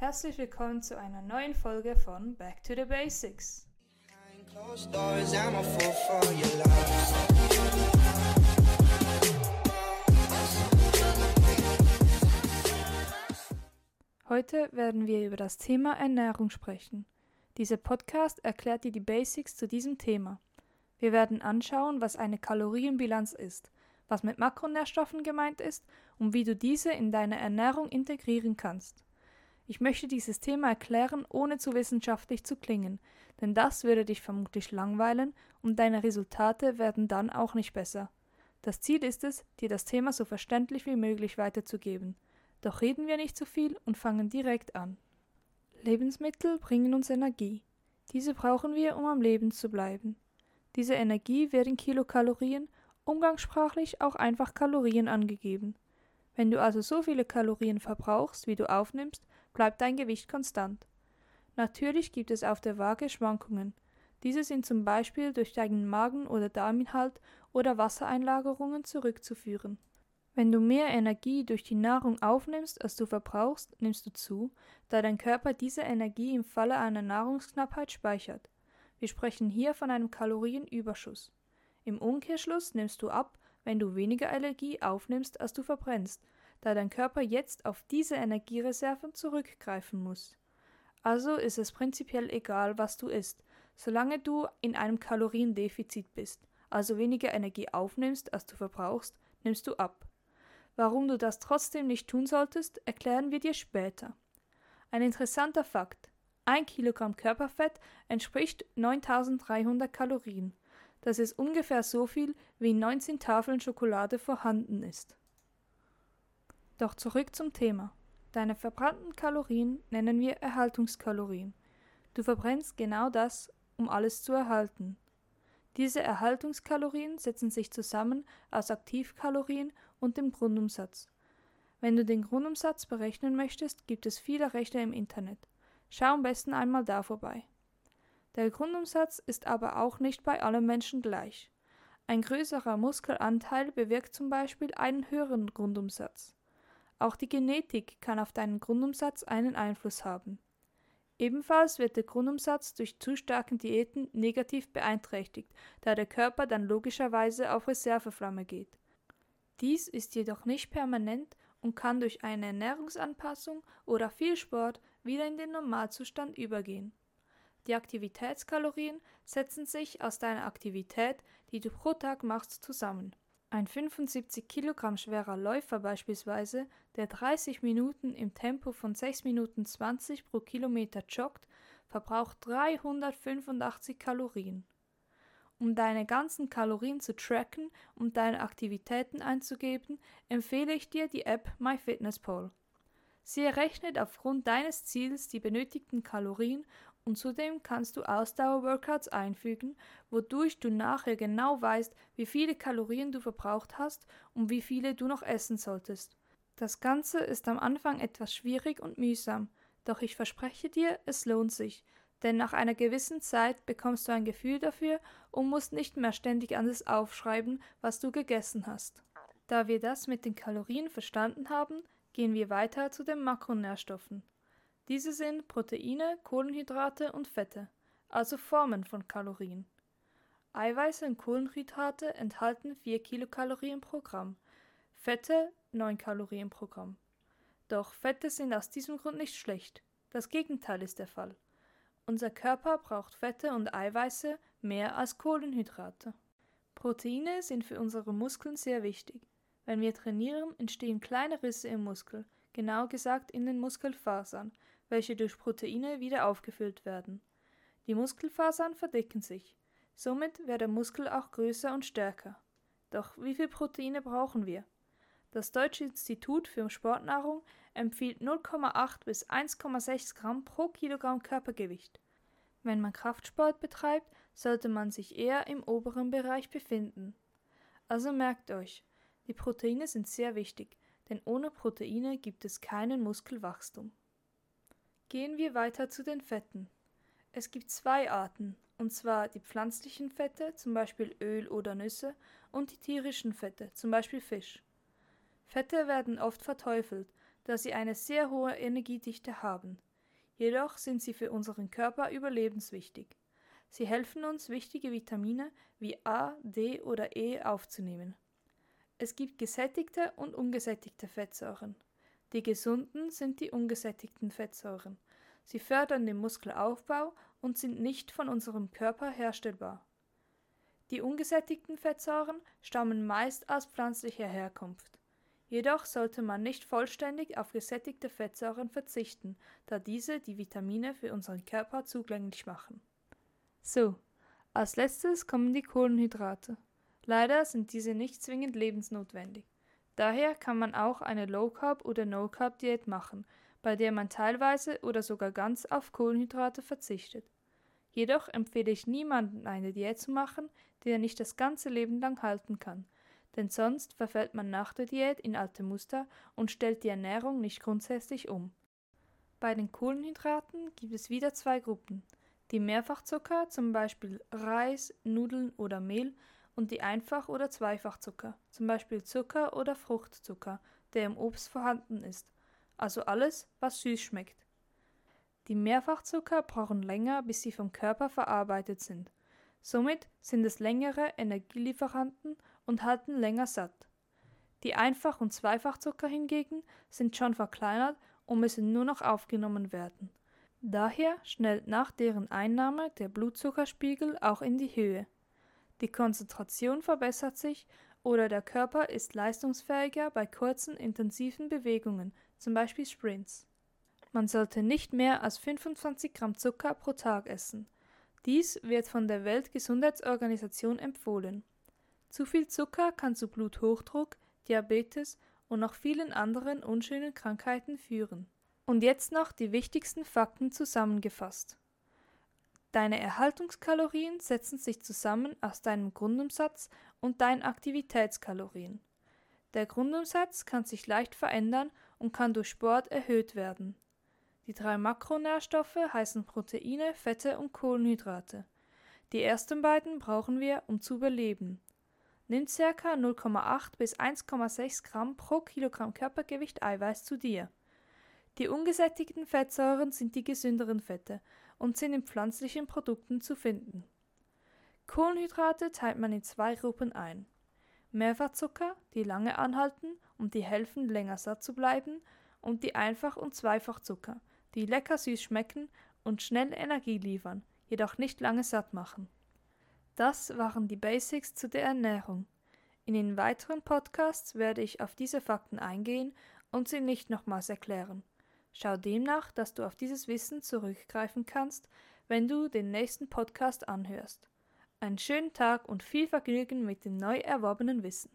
Herzlich willkommen zu einer neuen Folge von Back to the Basics. Heute werden wir über das Thema Ernährung sprechen. Dieser Podcast erklärt dir die Basics zu diesem Thema. Wir werden anschauen, was eine Kalorienbilanz ist, was mit Makronährstoffen gemeint ist und wie du diese in deine Ernährung integrieren kannst. Ich möchte dieses Thema erklären, ohne zu wissenschaftlich zu klingen, denn das würde dich vermutlich langweilen und deine Resultate werden dann auch nicht besser. Das Ziel ist es, dir das Thema so verständlich wie möglich weiterzugeben. Doch reden wir nicht zu viel und fangen direkt an. Lebensmittel bringen uns Energie. Diese brauchen wir, um am Leben zu bleiben. Diese Energie wird in Kilokalorien, umgangssprachlich auch einfach Kalorien angegeben. Wenn du also so viele Kalorien verbrauchst, wie du aufnimmst, bleibt dein Gewicht konstant. Natürlich gibt es auf der Waage Schwankungen. Diese sind zum Beispiel durch deinen Magen- oder Darminhalt oder Wassereinlagerungen zurückzuführen. Wenn du mehr Energie durch die Nahrung aufnimmst, als du verbrauchst, nimmst du zu, da dein Körper diese Energie im Falle einer Nahrungsknappheit speichert. Wir sprechen hier von einem Kalorienüberschuss. Im Umkehrschluss nimmst du ab, wenn du weniger Energie aufnimmst, als du verbrennst, da dein Körper jetzt auf diese Energiereserven zurückgreifen muss. Also ist es prinzipiell egal, was du isst, solange du in einem Kaloriendefizit bist, also weniger Energie aufnimmst, als du verbrauchst, nimmst du ab. Warum du das trotzdem nicht tun solltest, erklären wir dir später. Ein interessanter Fakt. Ein Kilogramm Körperfett entspricht 9300 Kalorien. Das ist ungefähr so viel, wie in 19 Tafeln Schokolade vorhanden ist. Doch zurück zum Thema. Deine verbrannten Kalorien nennen wir Erhaltungskalorien. Du verbrennst genau das, um alles zu erhalten. Diese Erhaltungskalorien setzen sich zusammen aus Aktivkalorien und dem Grundumsatz. Wenn du den Grundumsatz berechnen möchtest, gibt es viele Rechner im Internet. Schau am besten einmal da vorbei. Der Grundumsatz ist aber auch nicht bei allen Menschen gleich. Ein größerer Muskelanteil bewirkt zum Beispiel einen höheren Grundumsatz. Auch die Genetik kann auf deinen Grundumsatz einen Einfluss haben. Ebenfalls wird der Grundumsatz durch zu starken Diäten negativ beeinträchtigt, da der Körper dann logischerweise auf Reserveflamme geht. Dies ist jedoch nicht permanent und kann durch eine Ernährungsanpassung oder viel Sport wieder in den Normalzustand übergehen. Die Aktivitätskalorien setzen sich aus deiner Aktivität, die du pro Tag machst, zusammen. Ein 75 Kilogramm schwerer Läufer beispielsweise, der 30 Minuten im Tempo von 6 Minuten 20 pro Kilometer joggt, verbraucht 385 Kalorien. Um deine ganzen Kalorien zu tracken und deine Aktivitäten einzugeben, empfehle ich dir die App MyFitnessPal. Sie errechnet aufgrund deines Ziels die benötigten Kalorien und zudem kannst du Ausdauerworkouts einfügen, wodurch du nachher genau weißt, wie viele Kalorien du verbraucht hast und wie viele du noch essen solltest. Das Ganze ist am Anfang etwas schwierig und mühsam, doch ich verspreche dir, es lohnt sich, denn nach einer gewissen Zeit bekommst du ein Gefühl dafür und musst nicht mehr ständig alles aufschreiben, was du gegessen hast. Da wir das mit den Kalorien verstanden haben, gehen wir weiter zu den Makronährstoffen. Diese sind Proteine, Kohlenhydrate und Fette, also Formen von Kalorien. Eiweiße und Kohlenhydrate enthalten 4 Kilokalorien pro Gramm, Fette 9 Kalorien pro Gramm. Doch Fette sind aus diesem Grund nicht schlecht. Das Gegenteil ist der Fall. Unser Körper braucht Fette und Eiweiße mehr als Kohlenhydrate. Proteine sind für unsere Muskeln sehr wichtig. Wenn wir trainieren, entstehen kleine Risse im Muskel, genau gesagt in den Muskelfasern, welche durch Proteine wieder aufgefüllt werden. Die Muskelfasern verdicken sich. Somit wird der Muskel auch größer und stärker. Doch wie viel Proteine brauchen wir? Das Deutsche Institut für Sportnahrung empfiehlt 0,8 bis 1,6 Gramm pro Kilogramm Körpergewicht. Wenn man Kraftsport betreibt, sollte man sich eher im oberen Bereich befinden. Also merkt euch, die Proteine sind sehr wichtig, denn ohne Proteine gibt es keinen Muskelwachstum. Gehen wir weiter zu den Fetten. Es gibt zwei Arten, und zwar die pflanzlichen Fette, zum Beispiel Öl oder Nüsse, und die tierischen Fette, zum Beispiel Fisch. Fette werden oft verteufelt, da sie eine sehr hohe Energiedichte haben. Jedoch sind sie für unseren Körper überlebenswichtig. Sie helfen uns, wichtige Vitamine wie A, D oder E aufzunehmen. Es gibt gesättigte und ungesättigte Fettsäuren. Die gesunden sind die ungesättigten Fettsäuren. Sie fördern den Muskelaufbau und sind nicht von unserem Körper herstellbar. Die ungesättigten Fettsäuren stammen meist aus pflanzlicher Herkunft. Jedoch sollte man nicht vollständig auf gesättigte Fettsäuren verzichten, da diese die Vitamine für unseren Körper zugänglich machen. So, als letztes kommen die Kohlenhydrate. Leider sind diese nicht zwingend lebensnotwendig. Daher kann man auch eine Low Carb oder No Carb Diät machen, bei der man teilweise oder sogar ganz auf Kohlenhydrate verzichtet. Jedoch empfehle ich niemanden eine Diät zu machen, die er nicht das ganze Leben lang halten kann, denn sonst verfällt man nach der Diät in alte Muster und stellt die Ernährung nicht grundsätzlich um. Bei den Kohlenhydraten gibt es wieder zwei Gruppen. Die Mehrfachzucker, zum Beispiel Reis, Nudeln oder Mehl, und die Einfach- oder Zweifachzucker, zum Beispiel Zucker oder Fruchtzucker, der im Obst vorhanden ist, also alles, was süß schmeckt. Die Mehrfachzucker brauchen länger, bis sie vom Körper verarbeitet sind. Somit sind es längere Energielieferanten und halten länger satt. Die Einfach- und Zweifachzucker hingegen sind schon verkleinert und müssen nur noch aufgenommen werden. Daher schnellt nach deren Einnahme der Blutzuckerspiegel auch in die Höhe die Konzentration verbessert sich oder der Körper ist leistungsfähiger bei kurzen, intensiven Bewegungen, zum Beispiel Sprints. Man sollte nicht mehr als 25 Gramm Zucker pro Tag essen. Dies wird von der Weltgesundheitsorganisation empfohlen. Zu viel Zucker kann zu Bluthochdruck, Diabetes und noch vielen anderen unschönen Krankheiten führen. Und jetzt noch die wichtigsten Fakten zusammengefasst. Deine Erhaltungskalorien setzen sich zusammen aus deinem Grundumsatz und deinen Aktivitätskalorien. Der Grundumsatz kann sich leicht verändern und kann durch Sport erhöht werden. Die drei Makronährstoffe heißen Proteine, Fette und Kohlenhydrate. Die ersten beiden brauchen wir, um zu überleben. Nimm ca. 0,8 bis 1,6 Gramm pro Kilogramm Körpergewicht Eiweiß zu dir. Die ungesättigten Fettsäuren sind die gesünderen Fette und sind in pflanzlichen Produkten zu finden. Kohlenhydrate teilt man in zwei Gruppen ein. Mehrfachzucker, die lange anhalten und die helfen, länger satt zu bleiben, und die Einfach- und Zweifachzucker, die lecker süß schmecken und schnell Energie liefern, jedoch nicht lange satt machen. Das waren die Basics zu der Ernährung. In den weiteren Podcasts werde ich auf diese Fakten eingehen und sie nicht nochmals erklären. Schau demnach, dass du auf dieses Wissen zurückgreifen kannst, wenn du den nächsten Podcast anhörst. Einen schönen Tag und viel Vergnügen mit dem neu erworbenen Wissen.